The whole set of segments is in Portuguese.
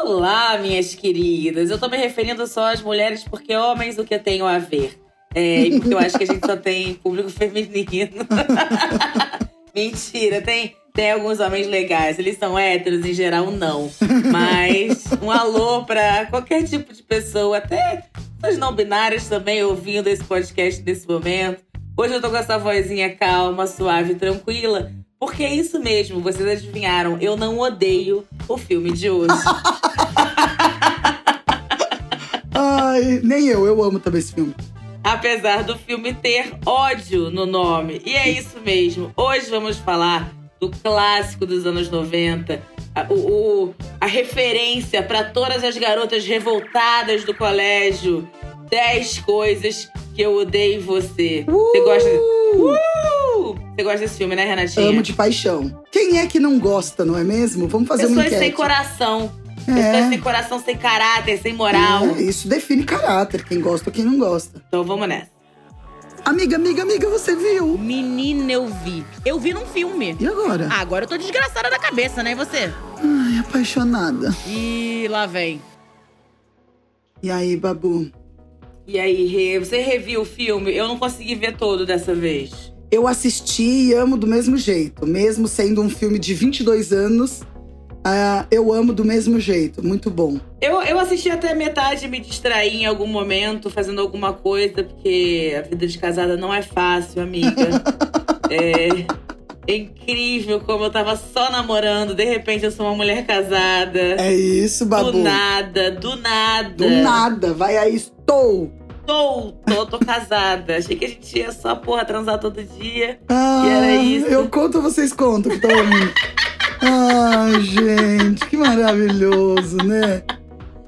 Olá, minhas queridas. Eu tô me referindo só às mulheres porque homens o que eu tenho a ver. É, e porque eu acho que a gente só tem público feminino. Mentira, tem, tem alguns homens legais. Eles são héteros, em geral, não. Mas um alô pra qualquer tipo de pessoa, até as não binárias também ouvindo esse podcast nesse momento. Hoje eu tô com essa vozinha calma, suave, tranquila. Porque é isso mesmo, vocês adivinharam, eu não odeio o filme de hoje. Ai, nem eu, eu amo também esse filme. Apesar do filme ter ódio no nome. E é isso mesmo. Hoje vamos falar do clássico dos anos 90. A, o, o, a referência para todas as garotas revoltadas do colégio. 10 coisas que eu odeio você. Uh! Você gosta. Uh! Você gosta desse filme, né, Renatinha? Amo de paixão. Quem é que não gosta, não é mesmo? Vamos fazer uma Pessoas enquete. sem coração. Pessoas sem coração, sem caráter, sem moral. É, isso define caráter, quem gosta ou quem não gosta. Então vamos nessa. Amiga, amiga, amiga, você viu? Menina, eu vi. Eu vi num filme. E agora? Ah, agora eu tô desgraçada da cabeça, né? E você? Ai, apaixonada. Ih, lá vem. E aí, Babu? E aí, você reviu o filme? Eu não consegui ver todo dessa vez. Eu assisti e amo do mesmo jeito. Mesmo sendo um filme de 22 anos, ah, eu amo do mesmo jeito. Muito bom. Eu, eu assisti até metade, me distraí em algum momento, fazendo alguma coisa, porque a vida de casada não é fácil, amiga. é, é incrível como eu tava só namorando, de repente eu sou uma mulher casada. É isso, Babu. Do nada, do nada. Do nada. Vai aí, estou. Tô, tô, tô casada. Achei que a gente ia só, porra, transar todo dia. Ah, E era isso. Eu conto vocês contam que estão ouvindo? Ai, gente, que maravilhoso, né?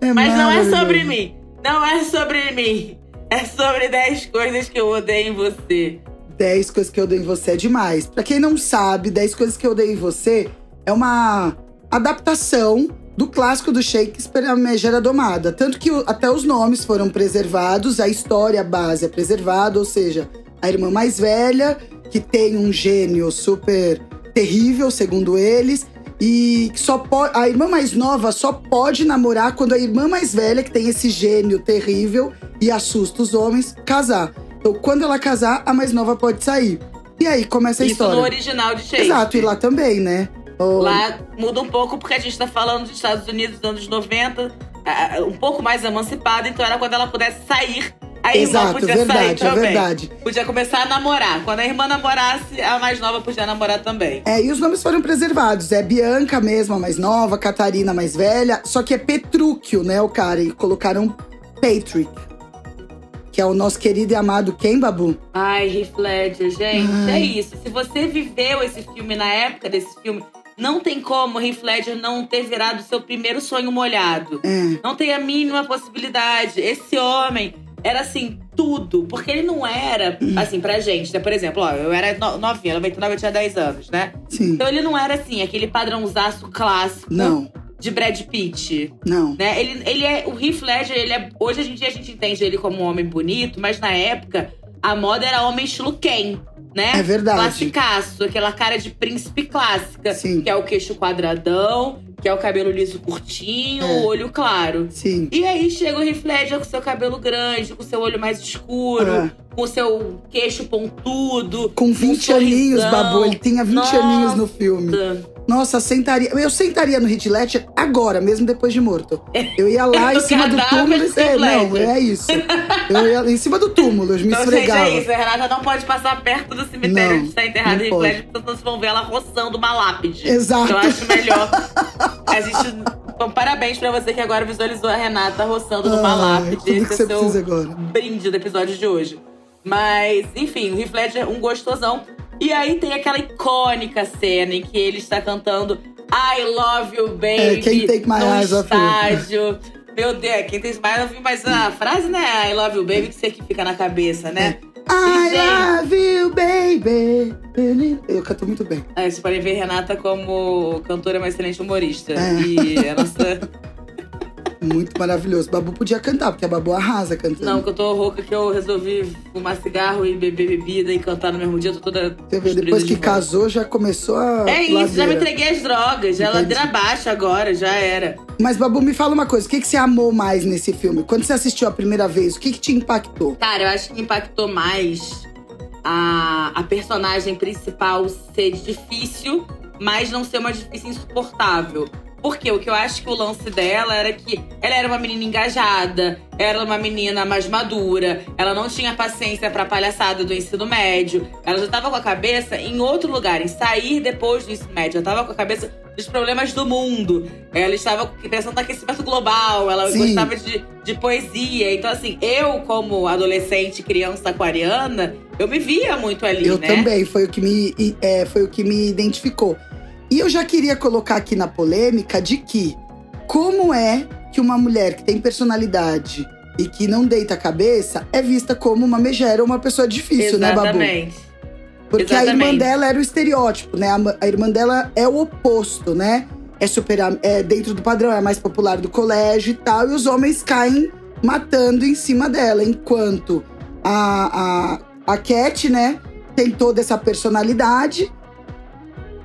É Mas não é sobre mim. Não é sobre mim. É sobre 10 coisas que eu odeio em você. 10 coisas que eu odeio em você é demais. Pra quem não sabe, 10 coisas que eu odeio em você é uma adaptação do clássico do Shakespeare, A Megera Domada. Tanto que até os nomes foram preservados, a história base é preservada, ou seja, a irmã mais velha, que tem um gênio super terrível, segundo eles, e só pode, a irmã mais nova só pode namorar quando a irmã mais velha, que tem esse gênio terrível e assusta os homens, casar. Então, quando ela casar, a mais nova pode sair. E aí começa a Isso história. no original de Shakespeare. Exato, e lá também, né? Oh, Lá muda um pouco porque a gente tá falando dos Estados Unidos dos anos 90, ah, ah, um pouco mais emancipada, então era quando ela pudesse sair. A irmã Exato, podia verdade, sair é também. verdade. Podia começar a namorar. Quando a irmã namorasse, a mais nova podia namorar também. É, e os nomes foram preservados. É Bianca mesmo, a mais nova, Catarina, a mais velha. Só que é Petrúquio, né, o cara? E colocaram Patrick. Que é o nosso querido e amado quem, Babu? Ai, Heath Ledger, gente, Ai. é isso. Se você viveu esse filme na época desse filme, não tem como Heath Ledger não ter virado seu primeiro sonho molhado. É. Não tem a mínima possibilidade. Esse homem era assim, tudo. Porque ele não era, assim, pra gente, né? Por exemplo, ó, eu era no- novinha, 99 eu tinha 10 anos, né? Sim. Então ele não era assim, aquele padrãozaço clássico Não, de Brad Pitt. não. Né? Ele, ele é. O Heath Ledger, ele é. Hoje em dia a gente entende ele como um homem bonito, mas na época a moda era homem estilo Ken, né? É verdade. Classicaço, aquela cara de príncipe clássica. Sim. Que é o queixo quadradão, que é o cabelo liso curtinho, É. o olho claro. Sim. E aí chega o Heath com seu cabelo grande, com seu olho mais escuro, É. com seu queixo pontudo. Com 20 um aninhos. Babu. Ele tinha 20 Nossa. aninhos no filme. Nossa, sentaria. Eu sentaria no Ledger agora, mesmo depois de morto. Eu ia lá em cima do túmulo. e- É, não, é isso. Eu ia em cima do túmulo, me Então, esfregava. isso, a Renata não pode passar perto do cemitério Não, onde está enterrado. Ledger, porque vocês vão ver ela roçando uma lápide. Exato. Eu acho melhor. A gente. Bom, parabéns pra você que agora visualizou a Renata roçando numa Ai, lápide. tudo que Esse você é seu agora. brinde do episódio de hoje. Mas, enfim, o Heath Ledger é um gostosão. E aí tem aquela icônica cena em que ele está cantando I Love You Baby É, Can't Take My no Eyes estádio. Meu Deus, quem tem mais ouvir mais a frase, né? I Love You Baby, que você que fica na cabeça, né? I Gente. love you, baby. Eu canto muito bem. Aí vocês podem ver Renata como cantora, uma excelente humorista. É. E a nossa. Muito maravilhoso. Babu podia cantar, porque a Babu arrasa cantando. Não, que eu tô rouca que eu resolvi fumar cigarro e beber bebida e cantar no mesmo dia. Eu tô toda. Você vê, depois destruída que de casou, já começou a. É isso, já me entreguei as drogas. Já é Entendi. ladeira baixa agora, já era. Mas, Babu, me fala uma coisa: o que, que você amou mais nesse filme? Quando você assistiu a primeira vez, o que, que te impactou? Cara, eu acho que impactou mais a, a personagem principal ser difícil, mas não ser uma difícil insuportável. Porque o que eu acho que o lance dela era que ela era uma menina engajada, era uma menina mais madura, ela não tinha paciência pra palhaçada do ensino médio, ela já tava com a cabeça em outro lugar, em sair depois do ensino médio, ela tava com a cabeça dos problemas do mundo, ela estava pensando no aquecimento global, ela Sim. gostava de, de poesia. Então, assim, eu, como adolescente, criança aquariana, eu me via muito ali, Eu né? também, foi o, que me, é, foi o que me identificou. E eu já queria colocar aqui na polêmica de que como é que uma mulher que tem personalidade e que não deita a cabeça é vista como uma megera ou uma pessoa difícil, né, Babu? Exatamente. Porque a irmã Exatamente. dela era o estereótipo, né? A, irmã dela é o oposto, né? É super é dentro do padrão, é a mais popular do colégio e tal, e os homens caem matando em cima dela, enquanto a, a, a Cat, né, tem toda essa personalidade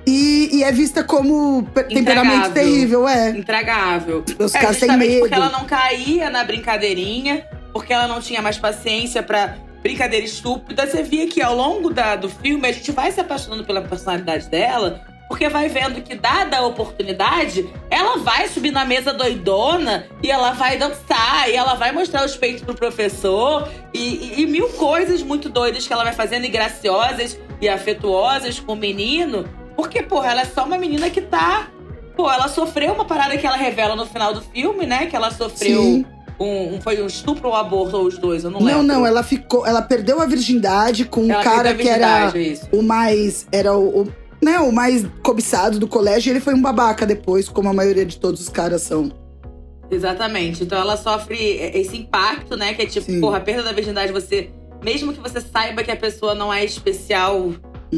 e, e é vista como pe- temperamento terrível, é. Intragável. Os É, caras têm medo. porque ela não caía na brincadeirinha, porque ela não tinha mais paciência pra brincadeira estúpida. Você via que ao longo da, do filme a gente vai se apaixonando pela personalidade dela, porque vai vendo que, dada a oportunidade, ela vai subir na mesa doidona e ela vai dançar, e ela vai mostrar os peitos pro professor, e, e- e mil coisas muito doidas que ela vai fazendo, e graciosas e afetuosas com o menino. Porque, porra, ela é só uma menina que tá Pô, ela sofreu uma parada que ela revela no final do filme, né? Que ela sofreu Sim. um, um- Foi um estupro ou um aborto, ou os dois, eu não, Não, lembro. não, ela ficou. Ela perdeu a virgindade com um Ela cara perdeu a que era isso. o mais. Era o, o- né, o mais cobiçado do colégio. E ele foi um babaca depois, como a maioria de todos os caras são. Exatamente. Então ela sofre esse impacto, né? Que é tipo, Sim. porra, a perda da virgindade, você. Mesmo que você saiba que a pessoa não é especial.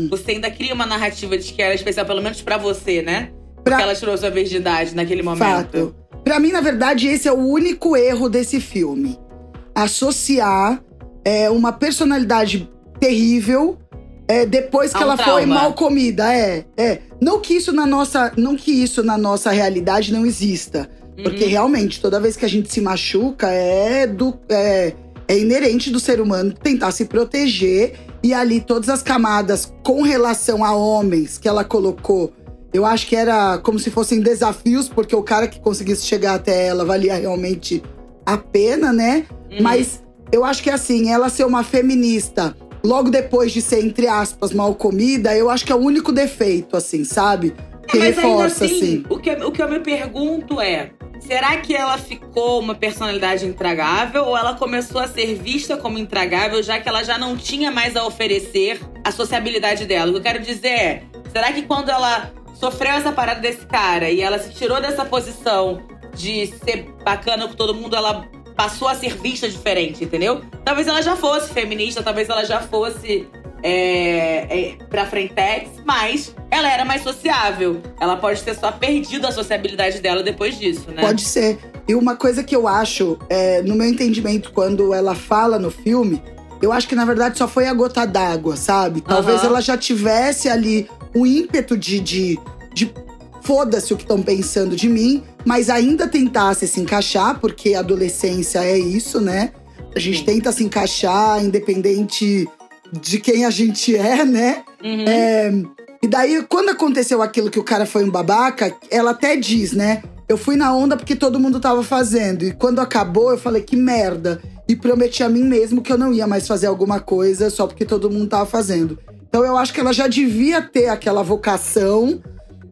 Você ainda cria uma narrativa de que ela é especial, pelo menos pra você, né? Pra- Porque ela tirou sua virgindade naquele momento. Fato. Pra mim, na verdade, esse é o único erro desse filme. Associar é, uma personalidade terrível é, depois que um ela foi trauma. mal comida. É, é. Não que isso na nossa, não que isso na nossa realidade não exista. Porque Uhum. realmente, toda vez que a gente se machuca, é do. É, é inerente do ser humano tentar se proteger. E ali, todas as camadas com relação a homens que ela colocou, eu acho que era como se fossem desafios, porque o cara que conseguisse chegar até ela valia realmente a pena, né? Uhum. Mas eu acho que assim, ela ser uma feminista logo depois de ser, entre aspas, mal comida, eu acho que é o único defeito, assim, sabe? Que É, Mas reforça, ainda assim, assim. O, que, o que eu me pergunto é: será que ela ficou uma personalidade intragável ou ela começou a ser vista como intragável, já que ela já não tinha mais a oferecer a sociabilidade dela? O que eu quero dizer é: será que quando ela sofreu essa parada desse cara e ela se tirou dessa posição de ser bacana com todo mundo, ela passou a ser vista diferente, entendeu? Talvez ela já fosse feminista, talvez ela já fosse é, é, pra frentex, mas ela era mais sociável. Ela pode ter só perdido a sociabilidade dela depois disso, né? Pode ser. E uma coisa que eu acho, é, no meu entendimento, quando ela fala no filme, eu acho que na verdade só foi a gota d'água, sabe? Talvez Aham. ela já tivesse ali o ímpeto de. de, de Foda-se o que estão pensando de mim, mas ainda tentasse se encaixar, porque a adolescência é isso, né? A gente Sim. tenta se encaixar, independente de quem a gente é, né? Uhum. É, e daí, quando aconteceu aquilo que o cara foi um babaca, ela até diz, né? Eu fui na onda porque todo mundo tava fazendo. E quando acabou, eu falei, que merda. E prometi a mim mesmo que eu não ia mais fazer alguma coisa só porque todo mundo tava fazendo. Então eu acho que ela já devia ter aquela vocação,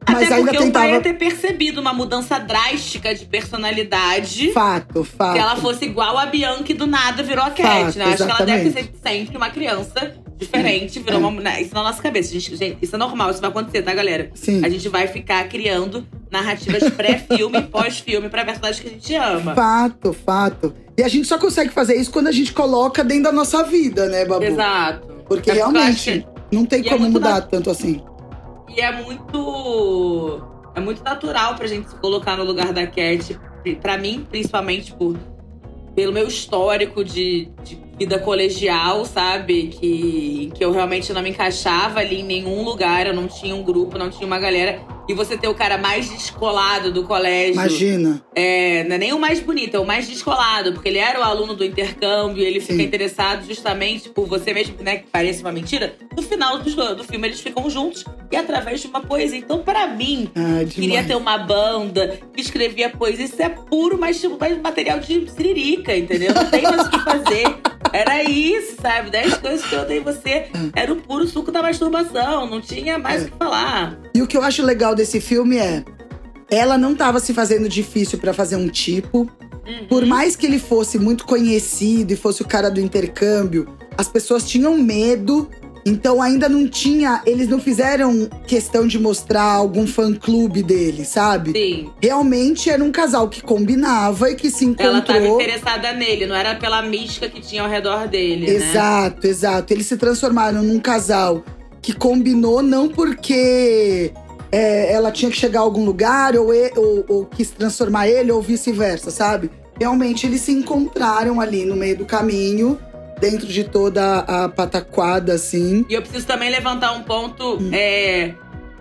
mas Até ainda porque o pai ia tentava. ter percebido uma mudança drástica de personalidade. Fato, fato. Se ela fosse igual a Bianca e do nada virou a Cat, Fato, né? Acho que ela deve exatamente. sido sempre uma criança diferente, virou uma. né? Isso na nossa cabeça. Gente, gente, isso é normal, isso vai acontecer, tá, galera? Sim. A gente vai ficar criando narrativas pré-filme e pós-filme pra personagens que a gente ama. Fato, fato. E a gente só consegue fazer isso quando a gente coloca dentro da nossa vida, né, Babu? Exato. Porque É realmente não tem e é como muito mudar na- tanto assim. E é muito. É muito natural pra gente se colocar no lugar da Cat. pra mim, principalmente por, pelo meu histórico de, de vida colegial, sabe? Que, que eu realmente não me encaixava ali em nenhum lugar, eu não tinha um grupo, não tinha uma galera. E você ter o cara mais descolado do colégio. Imagina. É, não é nem o mais bonito, é o mais descolado, porque ele era o aluno do intercâmbio, ele fica Sim. interessado justamente por você mesmo, né? Que parece uma mentira. No final do, do filme, eles ficam juntos e através de uma poesia. Então, pra mim, Ah, queria ter uma banda que escrevia poesia. Isso é puro, mas tipo, mais material de siririca, entendeu? Não tem mais o que fazer. Era isso, sabe? Dez coisas que eu odeio em você. Era o puro suco da masturbação. Não tinha mais o que falar. E o que eu acho legal desse filme é. Ela não tava se fazendo difícil pra fazer um tipo. Uhum. Por mais que ele fosse muito conhecido e fosse o cara do intercâmbio, as pessoas tinham medo. Então ainda não tinha. Eles não fizeram questão de mostrar algum fã-clube dele, sabe? Sim. Realmente era um casal que combinava e que se Ela tava encontrou. interessada nele, não era pela mística que tinha ao redor dele, né? Exato, exato. Eles se transformaram num casal que combinou não porque é, ela tinha que chegar a algum lugar ou, ou- ou quis transformar ele ou vice-versa, sabe? Realmente eles se encontraram ali no meio do caminho, dentro de toda a pataquada, assim. E eu preciso também levantar um ponto Hum. é,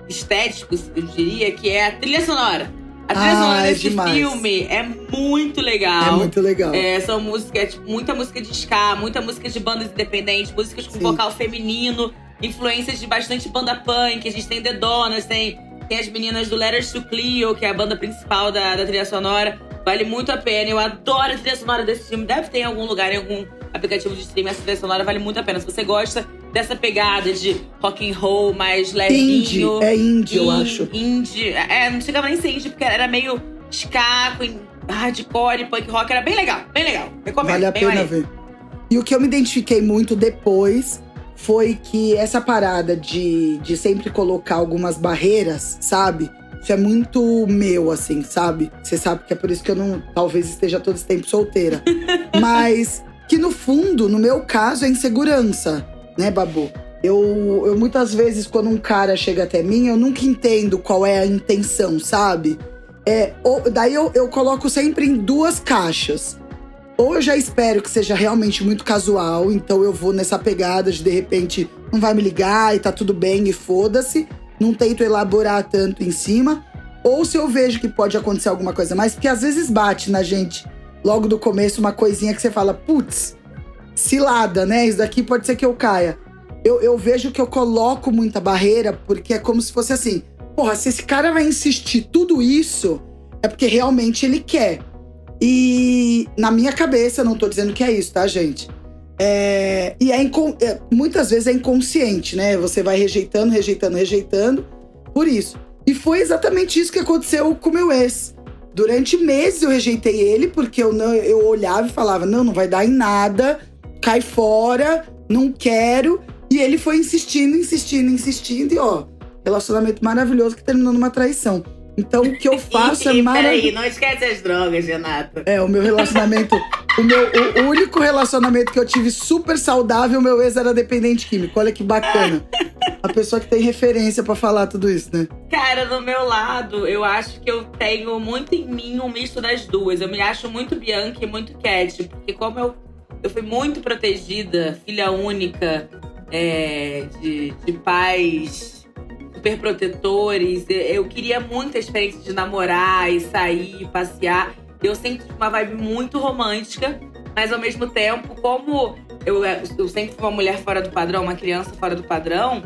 estético, eu diria, que é a trilha sonora. A trilha Ah, sonora é desse filme é muito legal. É muito legal. É, são músicas, tipo, muita música de ska, muita música de bandas independentes, músicas com Sim. vocal feminino, influências de bastante banda punk. A gente tem The Donas, tem, tem as meninas do Letters to Cleo, que é a banda principal da, da trilha sonora. Vale muito a pena. Eu adoro a trilha sonora desse filme. Deve ter em algum lugar, em algum aplicativo de streaming, essa trilha sonora vale muito a pena. Se você gosta dessa pegada de rock and roll mais Indie, levinho. é indie, eu In- acho. Indie. É, não chegava nem a ser indie, porque era meio ska, com hardcore, punk rock. Era bem legal, bem legal. Recomendo. Vale a pena maneiro. ver. E o que eu me identifiquei muito depois foi que essa parada de, de sempre colocar algumas barreiras, sabe? Isso é muito meu, assim, sabe? Você sabe que é por isso que eu não. Talvez esteja todo esse tempo solteira. Mas que no fundo, no meu caso, é insegurança, né, Babu? Eu, eu muitas vezes, quando um cara chega até mim, eu nunca entendo qual é a intenção, sabe? É, ou- daí eu, eu coloco sempre em duas caixas. Ou eu já espero que seja realmente muito casual, então eu vou nessa pegada de de repente não vai me ligar e tá tudo bem e foda-se. Não tento elaborar tanto em cima. Ou se eu vejo que pode acontecer alguma coisa mais, porque às vezes bate na gente logo do começo uma coisinha que você fala, putz, cilada, né? Isso daqui pode ser que eu caia. Eu, eu vejo que eu coloco muita barreira, porque é como se fosse assim: porra, se esse cara vai insistir tudo isso, é porque realmente ele quer. E na minha cabeça, não tô dizendo que é isso, tá, gente? É, e é, é, muitas vezes é inconsciente, né? Você vai rejeitando, rejeitando, rejeitando. Por isso. E foi exatamente isso que aconteceu com o meu ex. Durante meses eu rejeitei ele, porque eu, não, eu olhava e falava: não, não vai dar em nada, cai fora, não quero. E ele foi insistindo, insistindo, insistindo, e ó, relacionamento maravilhoso que terminou numa traição. Então o que eu faço é maravilhoso. Peraí, não esquece as drogas, Renata. É, o meu relacionamento. O, meu, o, único relacionamento que eu tive super saudável, meu ex era dependente químico. Olha que bacana. A pessoa que tem referência pra falar tudo isso, né? Cara, do meu lado, eu acho que eu tenho muito em mim um misto das duas. Eu me acho muito Bianca e muito Cat, porque como eu, eu fui muito protegida, filha única, é, de, de pais super protetores, eu queria muito a experiência de namorar e sair, passear. Eu sempre tive uma vibe muito romântica, mas ao mesmo tempo, como eu, eu sempre fui uma mulher fora do padrão, uma criança fora do padrão,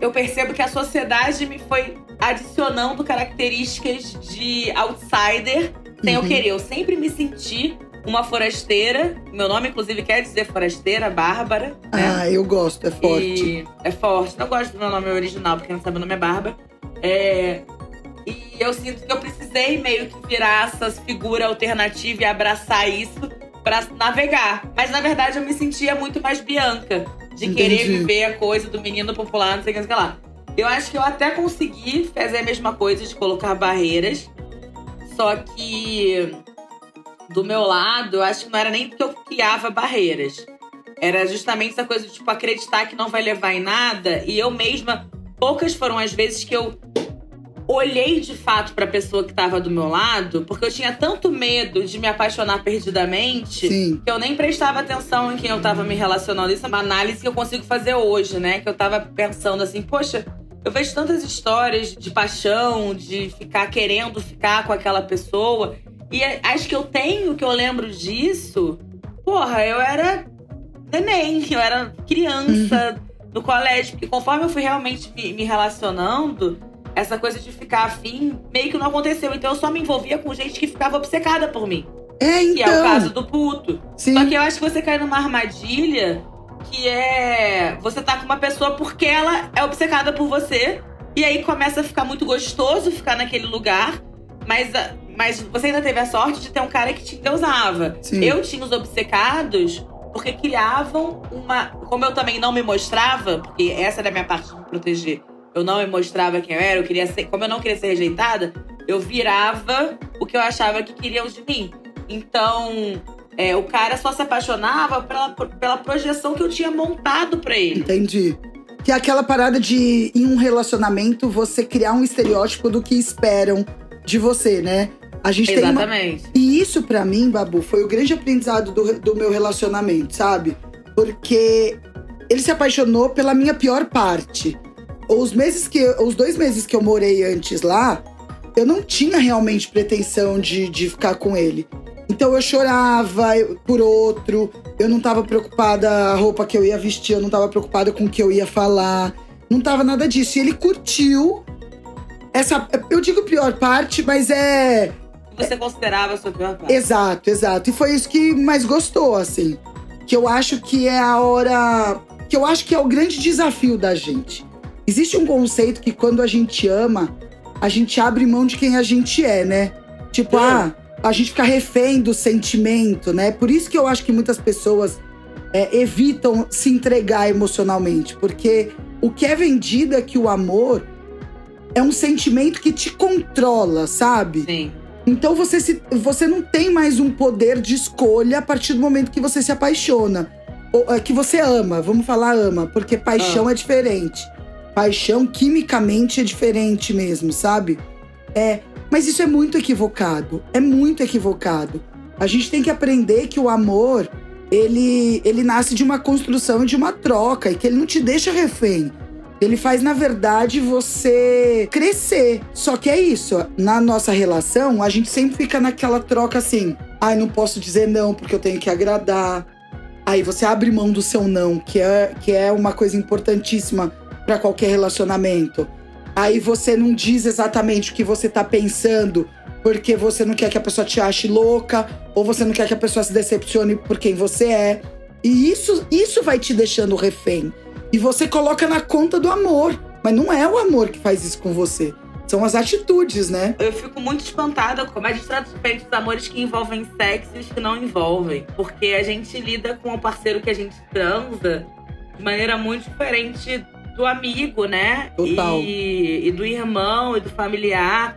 eu percebo que a sociedade me foi adicionando características de outsider sem eu Uhum. querer. Eu sempre me senti uma forasteira. Meu nome, inclusive, quer dizer forasteira, Bárbara. Né? Ah, eu gosto, é forte. E é forte. Não gosto do meu nome original, porque não sabe o nome é Bárbara. É, E eu sinto que eu precisei meio que virar essa figura alternativa e abraçar isso pra navegar. Mas na verdade eu me sentia muito mais Bianca. De querer Entendi. viver a coisa do menino popular, não sei o que, não sei o que lá. Eu acho que eu até consegui fazer a mesma coisa de colocar barreiras. Só que do meu lado, eu acho que não era nem porque eu criava barreiras. Era justamente essa coisa de, tipo, acreditar que não vai levar em nada. E eu mesma, poucas foram as vezes que eu olhei de fato pra pessoa que tava do meu lado, porque eu tinha tanto medo de me apaixonar perdidamente Sim. que eu nem prestava atenção em quem eu tava me relacionando. Isso é uma análise que eu consigo fazer hoje, né? Que eu tava pensando assim, poxa, eu vejo tantas histórias de paixão, de ficar querendo ficar com aquela pessoa. E acho que eu tenho, que eu lembro disso. Porra, eu era neném, eu era criança no colégio. Porque conforme eu fui realmente me, me relacionando, essa coisa de ficar afim meio que não aconteceu. Então eu só me envolvia com gente que ficava obcecada por mim. É, Que então. é o caso do puto. Sim. Só que eu acho que você cai numa armadilha que é. Você tá com uma pessoa porque ela é obcecada por você. E aí começa a ficar muito gostoso ficar naquele lugar. Mas, a- mas você ainda teve a sorte de ter um cara que te endeusava. Sim. Eu tinha os obcecados porque criavam uma. Como eu também não me mostrava, porque essa era a minha parte de me proteger. Eu não me mostrava quem eu era, eu queria ser. Como eu não queria ser rejeitada, eu virava o que eu achava que queriam de mim. Então, é, o cara só se apaixonava pela, pela projeção que eu tinha montado pra ele. Entendi. Que é aquela parada de, em um relacionamento, você criar um estereótipo do que esperam de você, né? A gente tem uma, Exatamente. E isso, pra mim, Babu, foi o grande aprendizado do, do meu relacionamento, sabe? Porque ele se apaixonou pela minha pior parte. Os meses que. Os dois meses que eu morei antes lá, eu não tinha realmente pretensão de, de ficar com ele. Então eu chorava por outro, eu não tava preocupada a roupa que eu ia vestir, eu não tava preocupada com o que eu ia falar. Não tava nada disso. E ele curtiu essa. Eu digo pior parte, mas é. Você considerava a sua pior parte. Exato, exato. E foi isso que mais gostou, assim. Que eu acho que é a hora. Que eu acho que é o grande desafio da gente. Existe um conceito que quando a gente ama, a gente abre mão de quem a gente é, né? Tipo, Hum. ah, a gente fica refém do sentimento, né? Por isso que eu acho que muitas pessoas é, evitam se entregar emocionalmente. Porque o que é vendido é que o amor é um sentimento que te controla, sabe? Sim. Então você, se, você não tem mais um poder de escolha a partir do momento que você se apaixona. Ou, é, que você ama, vamos falar ama, porque paixão é diferente. Paixão, quimicamente, é diferente mesmo, sabe? É, mas isso é muito equivocado. É muito equivocado. A gente tem que aprender que o amor, ele, ele nasce de uma construção de uma troca, e que ele não te deixa refém. Ele faz, na verdade, você crescer. Só que é isso. Na nossa relação, a gente sempre fica naquela troca assim. Ai, não posso dizer não porque eu tenho que agradar. Aí você abre mão do seu não, que é, que é uma coisa importantíssima para qualquer relacionamento. Aí você não diz exatamente o que você tá pensando, porque você não quer que a pessoa te ache louca, ou você não quer que a pessoa se decepcione por quem você é. E isso, isso vai te deixando refém. E você coloca na conta do amor. Mas não é o amor que faz isso com você. São as atitudes, né? Eu fico muito espantada como a gente trata diferente dos amores que envolvem sexo e os que não envolvem. Porque a gente lida com o parceiro que a gente transa de maneira muito diferente do amigo, né? Total. E, e do irmão e do familiar.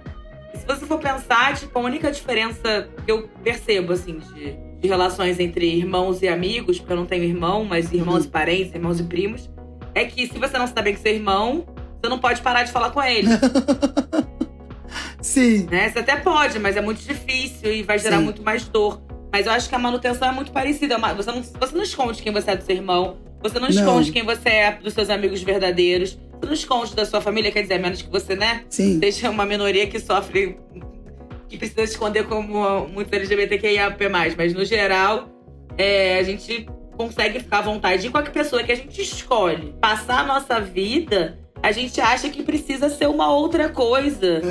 E se você for pensar, tipo, a única diferença que eu percebo, assim, de, de relações entre irmãos e amigos, porque eu não tenho irmão, mas irmãos Uhum. e parentes, irmãos e primos, é que se você não se dá bem com seu irmão, você não pode parar de falar com ele. Sim. né? Você até pode, mas é muito difícil e vai gerar Sim. muito mais dor. Mas eu acho que a manutenção é muito parecida. É Você não, você não esconde quem você é do seu irmão. Você não Não. esconde quem você é dos seus amigos verdadeiros. Você não esconde da sua família, quer dizer, a menos que você, né? Sim. Seja uma minoria que sofre, que precisa esconder como muito LGBTQIAP+. Mas no geral, é, a gente consegue ficar à vontade. E qualquer pessoa que a gente escolhe passar a nossa vida, a gente acha que precisa ser uma outra coisa.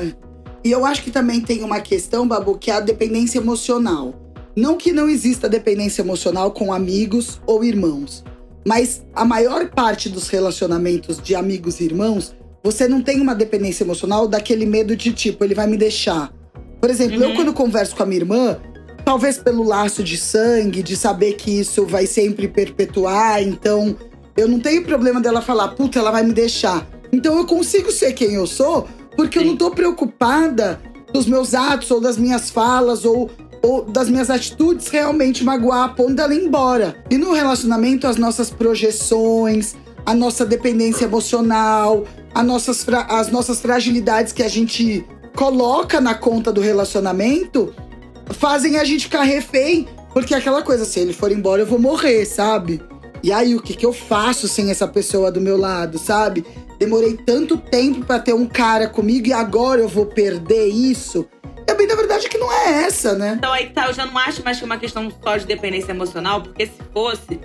E eu acho que também tem uma questão, Babu, que é a dependência emocional. Não que não exista dependência emocional com amigos ou irmãos, mas a maior parte dos relacionamentos de amigos e irmãos, você não tem uma dependência emocional daquele medo de tipo, ele vai me deixar. Por exemplo, eu Uhum. quando converso com a minha irmã, talvez pelo laço de sangue, de saber que isso vai sempre perpetuar, então eu não tenho problema dela falar, puta, ela vai me deixar. Então eu consigo ser quem eu sou, porque eu Sim. não tô preocupada dos meus atos ou das minhas falas ou, ou das minhas atitudes realmente magoar a ponto dela ir embora. E no relacionamento, as nossas projeções, a nossa dependência emocional, as nossas, as nossas fragilidades que a gente coloca na conta do relacionamento fazem a gente ficar refém. Porque é aquela coisa, se ele for embora, eu vou morrer, sabe? E aí, o que, que eu faço sem essa pessoa do meu lado, sabe? Demorei tanto tempo pra ter um cara comigo e agora eu vou perder isso. A bem da verdade que não é essa, né? Então aí tá, eu já não acho mais que é uma questão só de dependência emocional, porque se fosse,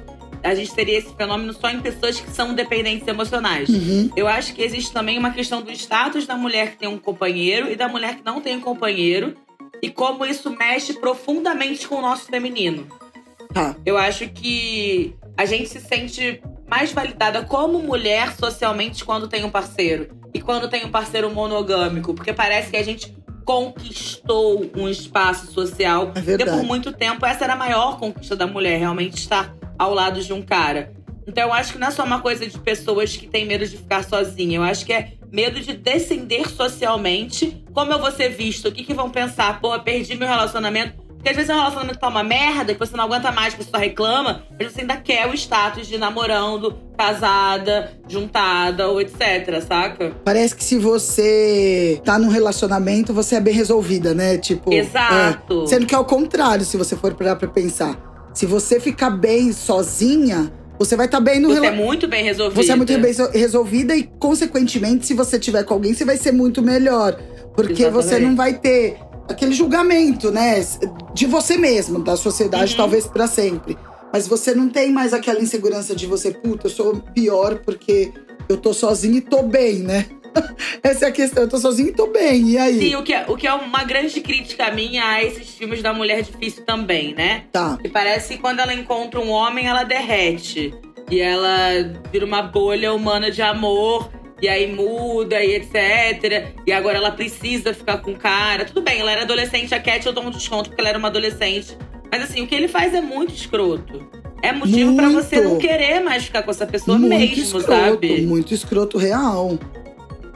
a gente teria esse fenômeno só em pessoas que são dependentes emocionais. Uhum. Eu acho que existe também uma questão do status da mulher que tem um companheiro e da mulher que não tem um companheiro. E como isso mexe profundamente com o nosso feminino. Tá. Eu acho que a gente se sente mais validada como mulher socialmente quando tem um parceiro. E quando tem um parceiro monogâmico. Porque parece que a gente conquistou um espaço social. É Porque verdade. por muito tempo essa era a maior conquista da mulher, realmente estar ao lado de um cara. Então eu acho que não é só uma coisa de pessoas que têm medo de ficar sozinha. Eu acho que é medo de descender socialmente. Como eu vou ser visto? O que, que vão pensar? Pô, perdi meu relacionamento. Porque às vezes é um relacionamento tá uma merda, que você não aguenta mais, que você só reclama, mas você ainda quer o status de namorando, casada, juntada ou etc, saca? Parece que se você tá num relacionamento, você é bem resolvida, né? Tipo. Exato. é. Sendo que é o contrário, se você for parar pra pensar. Se você ficar bem sozinha, você vai estar bem no Você é relacionamento. muito bem resolvida. Você é muito bem so- resolvida e, consequentemente, se você tiver com alguém, você vai ser muito melhor. Porque Exatamente. você não vai ter aquele julgamento, né? De você mesmo, da sociedade, Uhum. talvez pra sempre. Mas você não tem mais aquela insegurança de você, puta, eu sou pior porque eu tô sozinha e tô bem, né? Essa é a questão, eu tô sozinha e tô bem. E aí? Sim, o que, é, o que é uma grande crítica minha a esses filmes da mulher difícil também, né? Tá. Que parece que quando ela encontra um homem, ela derrete. E ela vira uma bolha humana de amor. E aí muda e etc. E agora ela precisa ficar com o cara. Tudo bem, ela era adolescente, a Cat eu dou um desconto porque ela era uma adolescente. Mas assim, o que ele faz é muito escroto. É motivo pra Muito. você não querer mais ficar com essa pessoa muito mesmo, escroto, sabe? muito escroto real.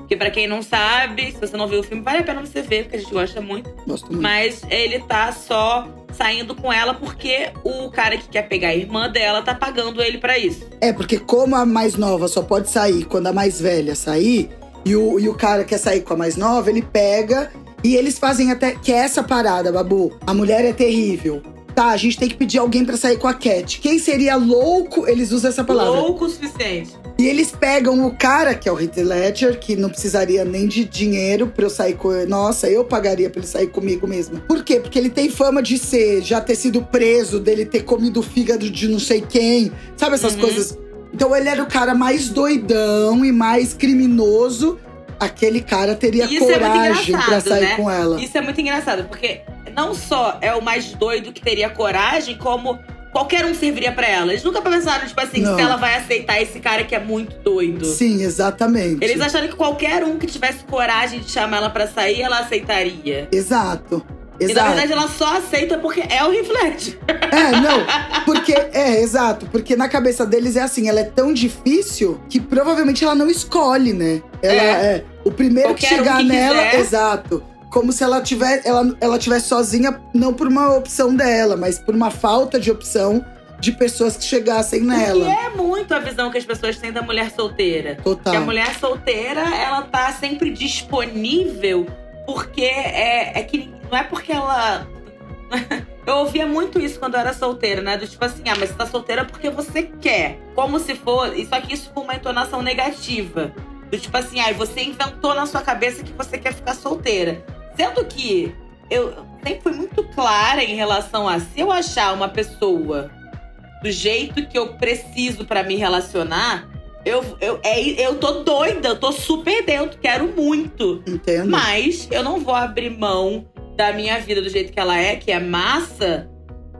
Porque pra quem não sabe, se você não viu o filme, vale a pena você ver, porque a gente gosta muito. Gosto muito. Mas ele tá só saindo com ela porque o cara que quer pegar a irmã dela tá pagando ele pra isso. É, porque como a mais nova só pode sair quando a mais velha sair, e o, e o cara quer sair com a mais nova, ele pega e eles fazem até. Que é essa parada, Babu. A mulher é terrível. Tá, a gente tem que pedir alguém pra sair com a Cat. Quem seria louco? Eles usam essa palavra. Louco o suficiente. E eles pegam o cara, que é o Heath Ledger, que não precisaria nem de dinheiro pra eu sair com ele. Nossa, eu pagaria pra ele sair comigo mesmo. Por quê? Porque ele tem fama de ser, já ter sido preso, dele ter comido o fígado de não sei quem. Sabe essas Uhum. coisas? Então ele era o cara mais doidão e mais criminoso. Aquele cara teria Isso é coragem pra engraçado, sair né? com ela. Isso é muito engraçado, porque não só é o mais doido que teria coragem, como qualquer um serviria pra ela. Eles nunca pensaram, tipo assim, Não. se ela vai aceitar esse cara que é muito doido. Sim, exatamente. Eles acharam que qualquer um que tivesse coragem de chamar ela pra sair, ela aceitaria. Exato. E na Exato. verdade ela só aceita porque é o reflete. É, não. Porque, é, exato. Porque na cabeça deles é assim, ela é tão difícil que provavelmente ela não escolhe, né? Ela É. é. o primeiro que Qualquer um chegar que nela, quiser. exato. Como se ela tivesse, ela, ela tivesse sozinha, não por uma opção dela, mas por uma falta de opção de pessoas que chegassem nela. é muito a visão que as pessoas têm da mulher solteira. Total. Que a mulher solteira, ela tá sempre disponível porque é, é que não é porque ela. Eu ouvia muito isso quando eu era solteira, né? Do tipo assim, ah, mas você tá solteira porque você quer. Como se fosse. Só que isso com uma entonação negativa. Do tipo assim, ah, você inventou na sua cabeça que você quer ficar solteira. Sendo que eu sempre fui muito clara em relação a se eu achar uma pessoa do jeito que eu preciso pra me relacionar, eu, eu, é, eu tô doida, eu tô super dentro, quero muito. Entendo. Mas eu não vou abrir mão da minha vida do jeito que ela é, que é massa,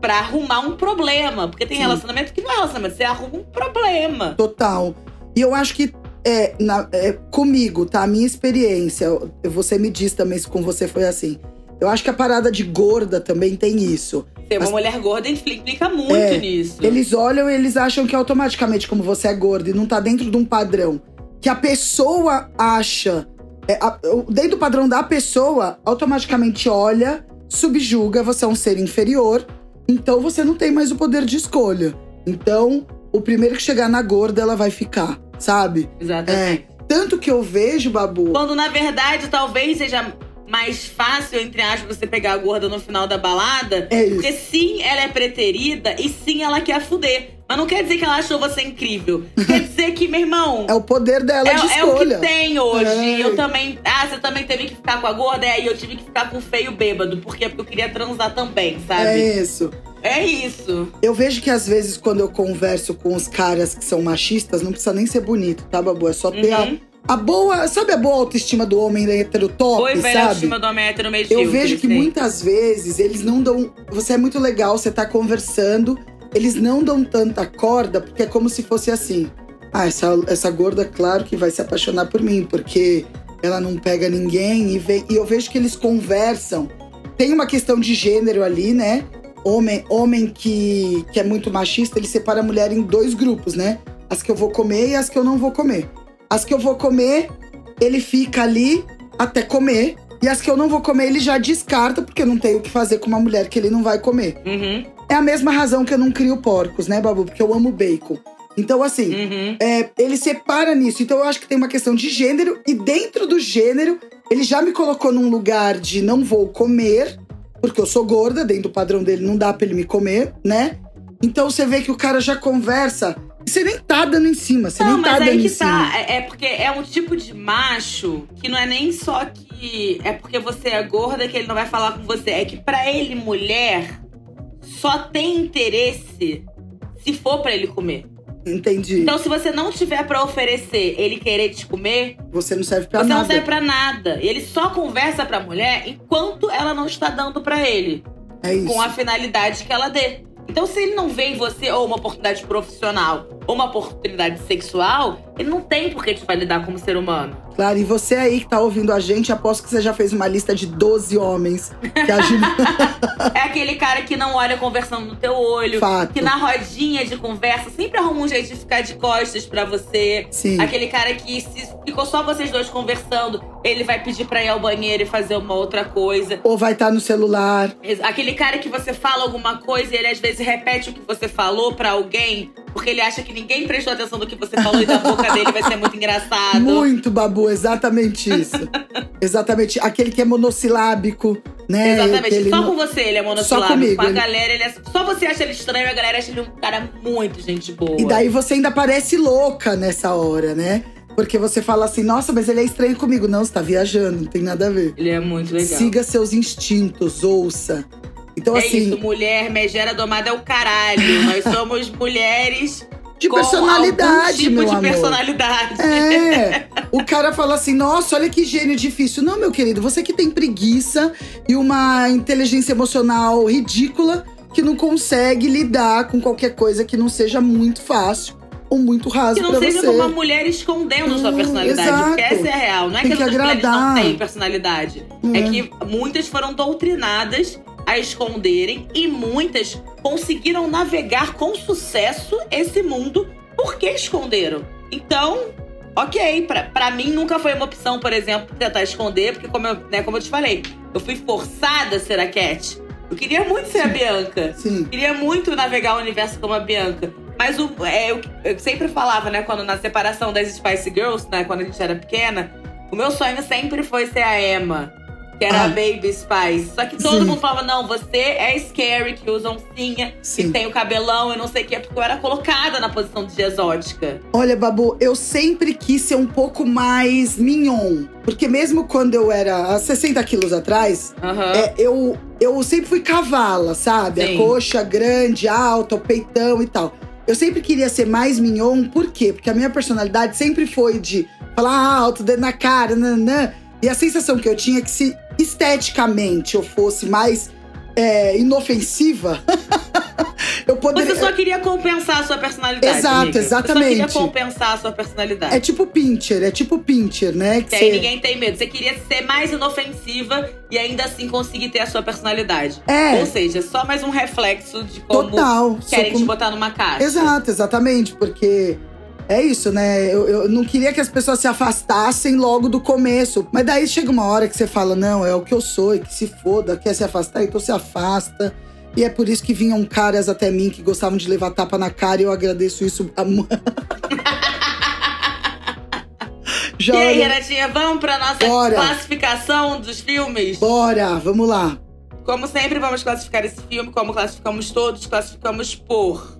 pra arrumar um problema. Porque tem Sim. relacionamento que não é relacionamento, você arruma um problema. Total. E eu acho que é, na- é, comigo, tá? A minha experiência, você me diz também se com você foi assim. Eu acho que a parada de gorda também tem isso. Ser uma Mas- mulher gorda implica muito É, nisso. Eles olham e eles acham que automaticamente, como você é gorda e não tá dentro de um padrão que a pessoa acha. é, a- dentro do padrão da pessoa, automaticamente olha, subjuga, você é um ser inferior, então você não tem mais o poder de escolha. Então, o primeiro que chegar na gorda, ela vai ficar, sabe? Exatamente. É. Tanto que eu vejo, Babu. Quando na verdade talvez seja mais fácil, entre aspas, você pegar a gorda no final da balada. É isso. Porque sim, ela é preterida e sim, ela quer fuder. Mas não quer dizer que ela achou você incrível. quer dizer que, meu irmão. É o poder dela É, de é o que escolha. tem hoje. É. Eu também. Ah, você também teve que ficar com a gorda? É, e eu tive que ficar com o feio bêbado. Por quê? Porque eu queria transar também, sabe? É isso. É isso. Eu vejo que às vezes quando eu converso com os caras que são machistas, não precisa nem ser bonito, tá, Babu? É só ter Uhum. a, a boa. Sabe a boa autoestima do homem hétero top, Foi velha sabe? autoestima do homem hétero medíocre. Eu vejo que muitas vezes eles não dão. Você é muito legal, você tá conversando, eles não dão tanta corda, porque é como se fosse assim. Ah, essa, essa gorda, claro que vai se apaixonar por mim, porque ela não pega ninguém. E, vem, e eu vejo que eles conversam. Tem uma questão de gênero ali, né? Homem, homem que, que é muito machista, ele separa a mulher em dois grupos, né? As que eu vou comer e as que eu não vou comer. As que eu vou comer, ele fica ali até comer. E as que eu não vou comer, ele já descarta, porque eu não tenho o que fazer com uma mulher que ele não vai comer. Uhum, É a mesma razão que eu não crio porcos, né, Babu? Porque eu amo bacon. Então, assim, uhum. é, ele separa nisso. Então, eu acho que tem uma questão de gênero. E dentro do gênero, ele já me colocou num lugar de não vou comer, porque eu sou gorda, dentro do padrão dele não dá pra ele me comer, né? Então, você vê que o cara já conversa. Você nem tá dando em cima, você Não, nem tá dando em que cima. tá. É, é porque é um tipo de macho que não é nem só que é porque você é gorda que ele não vai falar com você. É que pra ele, mulher, só tem interesse se for pra ele comer. Entendi. Então, se você não tiver pra oferecer ele querer te comer, você não serve pra você nada. não serve pra nada. Ele só conversa pra mulher enquanto ela não está dando pra ele. É isso. com a finalidade que ela dê. Então, se ele não vê em você ou uma oportunidade profissional uma oportunidade sexual, ele não tem por que te validar como ser humano. Claro, e você aí que tá ouvindo a gente, aposto que você já fez uma lista de 12 homens que ajudam. É aquele cara que não olha conversando no teu olho, Fato. que na rodinha de conversa sempre arruma um jeito de ficar de costas pra você. Sim. Aquele cara que se ficou só vocês dois conversando, ele vai pedir pra ir ao banheiro e fazer uma outra coisa. Ou vai estar no celular. Aquele cara que você fala alguma coisa e ele às vezes repete o que você falou pra alguém, porque ele acha que ninguém prestou atenção no que você falou e da boca dele vai ser muito engraçado. Muito, Babu, exatamente isso. exatamente. Aquele que é monossilábico, né? Exatamente. Aquele Só com você ele é monossilábico. comigo, Com a ele- galera, ele é. Só você acha ele estranho, a galera acha ele um cara muito gente boa. E daí você ainda parece louca nessa hora, né? Porque você fala assim, nossa, mas ele é estranho comigo. Não, você tá viajando, não tem nada a ver. Ele é muito legal. Siga seus instintos, ouça. Então, é assim, isso, mulher megera domada é o caralho. Nós somos mulheres de com personalidade, tipo meu de amor. personalidade. É. O cara fala assim: nossa, olha que gênio difícil. Não, meu querido, você que tem preguiça e uma inteligência emocional ridícula que não consegue lidar com qualquer coisa que não seja muito fácil ou muito raso Que não seja você. uma mulher escondendo sua Hum, personalidade. exato. Porque essa é a real. Não é Tem que, que as mulheres não têm personalidade. É É. que muitas foram doutrinadas a esconderem e muitas conseguiram navegar com sucesso esse mundo porque esconderam. Então, ok, pra, pra mim nunca foi uma opção, por exemplo, tentar esconder, porque como eu, né, como eu te falei, eu fui forçada a ser a Cat. Eu queria muito ser a Bianca. Sim. Queria muito navegar o universo como a Bianca. Mas o, é, eu, eu sempre falava, né, quando na separação das Spice Girls, né, quando a gente era pequena, o meu sonho sempre foi ser a Emma, que era Ah. a Baby Spice. Só que todo Sim. mundo falava, não, você é Scary, que usa oncinha, que Sim. tem o cabelão e não sei o que, porque eu era colocada na posição de exótica. Olha, Babu, eu sempre quis ser um pouco mais mignon. Porque mesmo quando eu era há 60 quilos atrás, Aham. É, eu, eu sempre fui cavala, sabe? Sim. A coxa grande, alta, o peitão e tal. Eu sempre queria ser mais mignon, por quê? Porque a minha personalidade sempre foi de falar alto, dedo na cara, nanã. E a sensação que eu tinha é que se esteticamente eu fosse mais é, inofensiva, eu poderia. Você só queria compensar a sua personalidade. Exato, amiga. exatamente. Você só queria compensar a sua personalidade. É tipo pincher, é tipo pincher, né? Que Que aí ninguém tem medo. Você queria ser mais inofensiva e ainda assim conseguir ter a sua personalidade. É. Ou seja, só mais um reflexo de como Total. querem Sou te botar numa caixa. Exato, exatamente, porque é isso, né? Eu, eu não queria que as pessoas se afastassem logo do começo. Mas daí chega uma hora que você fala: não, é o que eu sou, e que se foda, quer se afastar, então se afasta. E é por isso que vinham caras até mim que gostavam de levar tapa na cara e eu agradeço isso. a Já E aí, Renatinha, vamos pra nossa Bora. classificação dos filmes? Bora, vamos lá. Como sempre, vamos classificar esse filme, como classificamos todos, classificamos por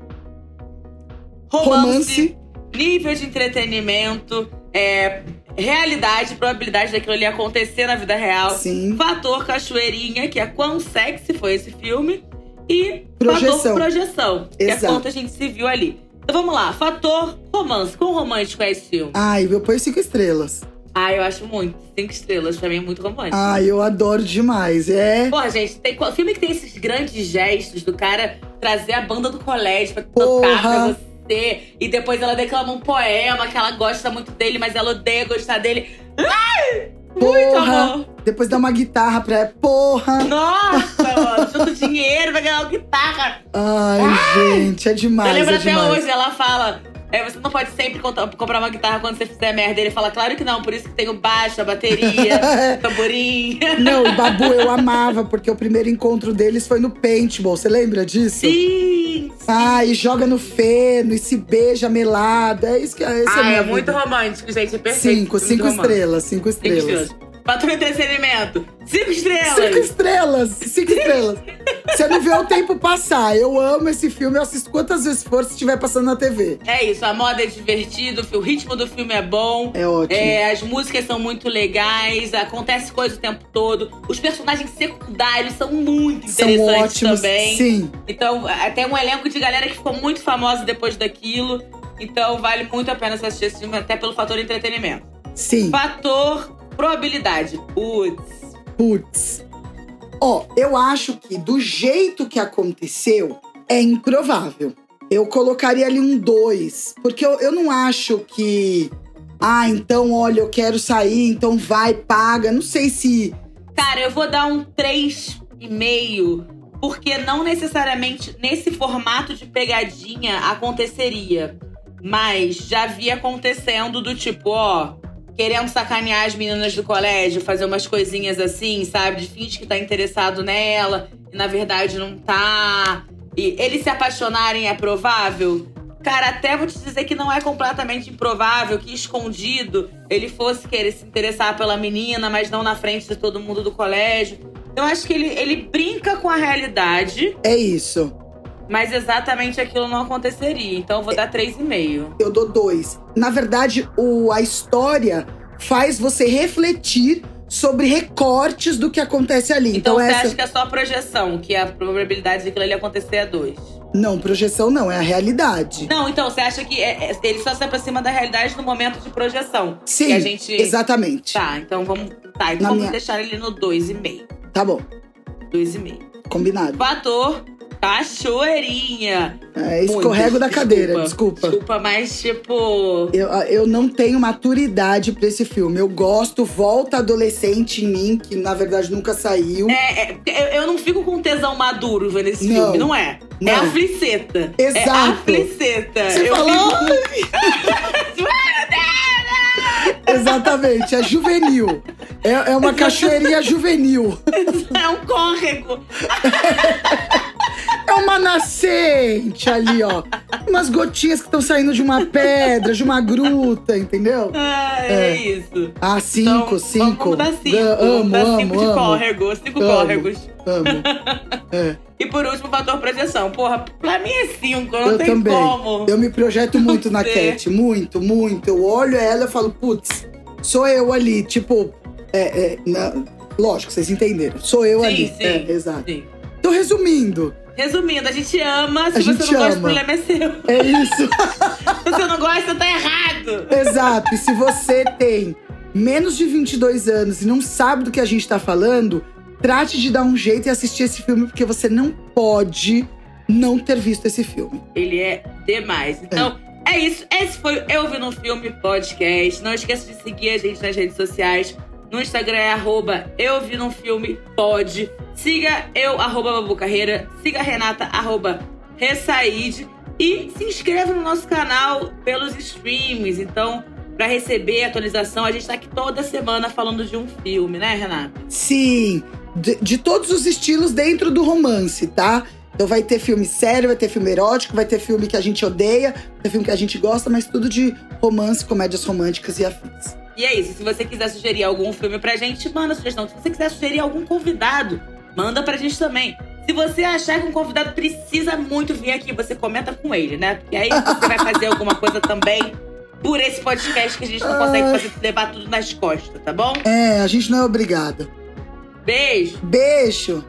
romance, Romance. Nível de entretenimento, é, realidade, probabilidade daquilo ali acontecer na vida real, Sim. fator cachoeirinha, que é quão sexy foi esse filme, e Projeção. fator projeção, que é Exato. quanto a gente se viu ali. Então vamos lá, fator romance. Quão romântico é esse filme? Ai, eu ponho cinco estrelas. Ah, eu acho muito. Cinco estrelas, pra mim é muito romântico. Ai, eu adoro demais. É. Porra, gente, tem filme que tem esses grandes gestos do cara trazer a banda do colégio pra Porra. tocar pra você. E depois ela declama um poema que ela gosta muito dele, mas ela odeia gostar dele. Ai! Muito amor! Depois dá uma guitarra pra. Porra! Nossa, mano, dinheiro pra ganhar uma guitarra. Ai, gente, é demais. eu lembro é até demais. hoje, ela fala. é, você não pode sempre comprar uma guitarra quando você fizer merda. Ele fala, claro que não, por isso que tem o baixo, a bateria, o tamborim. Não, e Babu, eu amava, porque o primeiro encontro deles foi no paintball. Você lembra disso? Sim! Ah, e joga no feno, e se beija melado. É isso que é, esse é, Ah, minha é muito vida. romântico, gente. É perfeito. Cinco, cinco estrelas, cinco Cinco estrelas. estrelas. Fator entretenimento. Cinco estrelas. Cinco estrelas, cinco estrelas. Você não vê o tempo passar. Eu amo esse filme, eu assisto quantas vezes for se estiver passando na TV. É isso, a moda é divertido, o ritmo do filme é bom. É ótimo. É, as músicas são muito legais, acontece coisa o tempo todo. Os personagens secundários são muito São interessantes ótimos. também. Sim. Então, até um elenco de galera que ficou muito famosa depois daquilo. Então, vale muito a pena você assistir esse filme, até pelo fator entretenimento. Sim. Fator probabilidade. Putz. Putz. Ó, eu acho que do jeito que aconteceu, é improvável. Eu colocaria ali um 2. Porque eu, eu não acho que. Ah, então, olha, eu quero sair, então vai, paga. Não sei se. Cara, eu vou dar um 3,5, porque não necessariamente nesse formato de pegadinha aconteceria. Mas já vi acontecendo do tipo, ó, querendo sacanear as meninas do colégio, fazer umas coisinhas assim, sabe? De finge que tá interessado nela, e na verdade não tá. E eles se apaixonarem é provável? Cara, até vou te dizer que não é completamente improvável que escondido ele fosse querer se interessar pela menina, mas não na frente de todo mundo do colégio. Eu acho que ele, ele brinca com a realidade, É isso. Mas exatamente aquilo não aconteceria. Então eu vou dar 3,5. Eu dou dois. Na verdade, o, a história faz você refletir sobre recortes do que acontece ali. Então, Então, você essa. acha que é só projeção, que a probabilidade daquilo ali acontecer é 2. Não, projeção não, é a realidade. Não, então você acha que é- é- ele só se aproxima da realidade no momento de projeção. Sim, que a gente. exatamente. Tá, então vamos. Tá, então vamos minha- deixar ele no 2,5. Tá bom, 2,5. combinado. Fator cachoeirinha. É, escorrego Muito, da cadeira, desculpa. Desculpa, mas tipo. Eu, eu não tenho maturidade pra esse filme. Eu gosto, volta adolescente em mim, que na verdade nunca saiu. É, é, eu, não fico com tesão maduro vendo esse Não. filme, não é? É Não. a fliceta. É a Exato. fliceta. Você eu falou? fico. Exatamente, é juvenil. É, é uma cachoeirinha juvenil. É um córrego. É uma nascente ali, ó. Umas gotinhas que estão saindo de uma pedra, de uma gruta, entendeu? Ah, é, É. isso. Ah, cinco, Então, cinco. Vamos dar cinco. Ah, vamos Amo, dar amo, cinco de amo. córrego. Cinco Amo. córregos. Amo. É, E por último, fator projeção. Porra, pra mim é cinco, não eu tem também. como. Eu me projeto muito na Você. Cat, muito, muito. Eu olho ela e falo, putz, sou eu ali. Tipo, é, é, na- lógico, vocês entenderam. Sou eu Sim, ali. sim. É, exato. Sim. Então, resumindo, Resumindo, a gente ama. Se A você não gosta, o ama. problema é seu. é isso. Se você não gosta, tá errado. Exato. E se você tem menos de 22 anos e não sabe do que a gente tá falando, trate de dar um jeito e assistir esse filme, porque você não pode não ter visto esse filme. Ele é demais. Então, é, isso. Esse foi o Eu Vi no Filme Podcast. Não esqueça de seguir a gente nas redes sociais. No Instagram é arroba Eu Vi no Filme Pod. Siga eu, arroba Babu Carreira. Siga a Renata, arroba Ressaíde. E se inscreva no nosso canal pelos streams. Então, para receber a atualização, a gente tá aqui toda semana falando de um filme, né, Renata? Sim, de, de todos os estilos dentro do romance, tá? Então vai ter filme sério, vai ter filme erótico, vai ter filme que a gente odeia, vai ter filme que a gente gosta, mas tudo de romance, comédias românticas e afins. E é isso. Se você quiser sugerir algum filme pra gente, manda sugestão. Se você quiser sugerir algum convidado, manda pra gente também. Se você achar que um convidado precisa muito vir aqui, você comenta com ele, né? Porque aí você vai fazer alguma coisa também por esse podcast que a gente não consegue fazer, levar tudo nas costas, tá bom? É, a gente não é obrigada. Beijo! Beijo!